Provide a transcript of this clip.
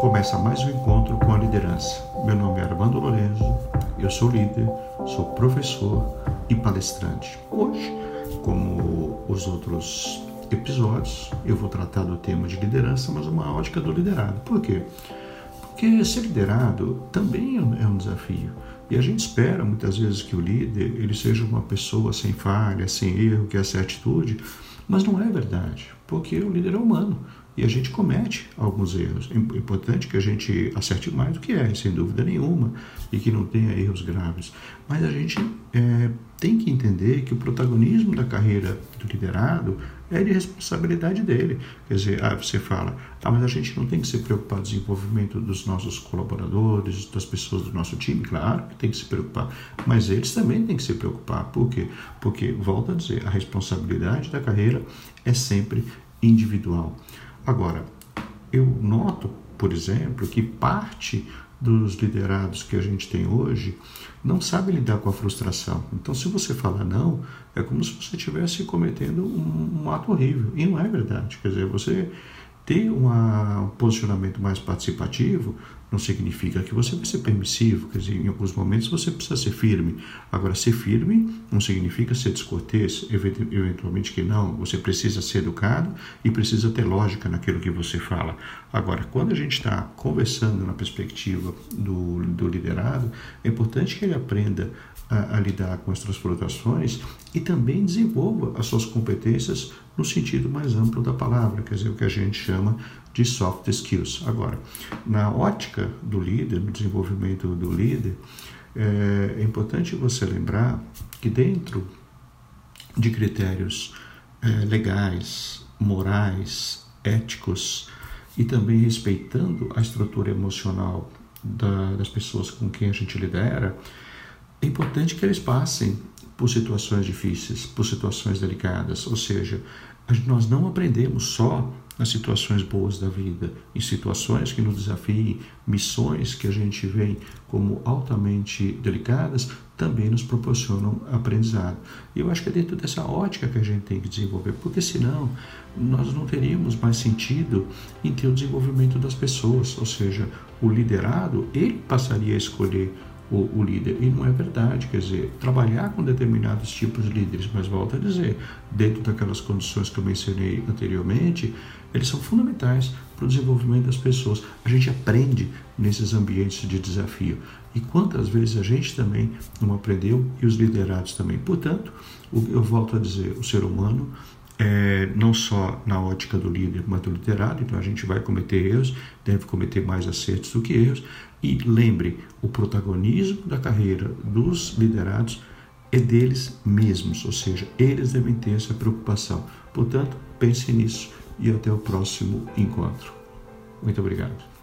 Começa mais um encontro com a liderança. Meu nome é Armando Lorenzo, eu sou líder, sou professor e palestrante. Hoje, como os outros episódios, eu vou tratar do tema de liderança, mas uma ótica do liderado. Por quê? Porque ser liderado também é um desafio. E a gente espera muitas vezes que o líder ele seja uma pessoa sem falha, sem erro, que essa atitude, mas não é verdade, porque o líder é humano e a gente comete alguns erros. É importante que a gente acerte mais do que erre, sem dúvida nenhuma, e que não tenha erros graves. Mas a gente é, tem que entender que o protagonismo da carreira do liderado é de responsabilidade dele. Quer dizer, ah, você fala, ah, mas a gente não tem que se preocupar com o desenvolvimento dos nossos colaboradores, das pessoas do nosso time. Claro tem que se preocupar, mas eles também têm que se preocupar. Por quê? Porque, volto a dizer, a responsabilidade da carreira é sempre individual. Agora, eu noto, por exemplo, que parte dos liderados que a gente tem hoje não sabe lidar com a frustração. Então, se você fala não, é como se você estivesse cometendo um, um, ato horrível. E não é verdade. Quer dizer, você ter uma, um posicionamento mais participativo não significa que você vai ser permissivo, quer dizer, em alguns momentos você precisa ser firme. Agora, ser firme não significa ser descortês, eventualmente que não. Você precisa ser educado e precisa ter lógica naquilo que você fala. Agora, quando a gente está conversando na perspectiva do, do liderado, é importante que ele aprenda a, a, lidar com as transformações e também desenvolva as suas competências no sentido mais amplo da palavra, quer dizer, o que a gente chama de soft skills. Agora, na ótica do líder, no desenvolvimento do líder, é, é importante você lembrar que dentro de critérios é, legais, morais, éticos e também respeitando a estrutura emocional da, das pessoas com quem a gente lidera, é importante que eles passem por situações difíceis, por situações delicadas, ou seja, nós não aprendemos só nas situações boas da vida, em situações que nos desafiem, missões que a gente vê como altamente delicadas, também nos proporcionam aprendizado. E eu acho que é dentro dessa ótica que a gente tem que desenvolver, porque senão nós não teríamos mais sentido em ter o desenvolvimento das pessoas, ou seja, o liderado, ele passaria a escolher o, o, líder. E não é verdade, quer dizer, trabalhar com determinados tipos de líderes, mas volto a dizer, dentro daquelas condições que eu mencionei anteriormente, eles são fundamentais para o desenvolvimento das pessoas. A gente aprende nesses ambientes de desafio. E quantas vezes a gente também não aprendeu e os liderados também. Portanto, eu volto a dizer, o ser humano é, não só na ótica do líder, mas do liderado, então a gente vai cometer erros, deve cometer mais acertos do que erros, e lembre, o protagonismo da carreira dos liderados é deles mesmos, ou seja, eles devem ter essa preocupação. Portanto, pense nisso e até o próximo encontro. Muito obrigado.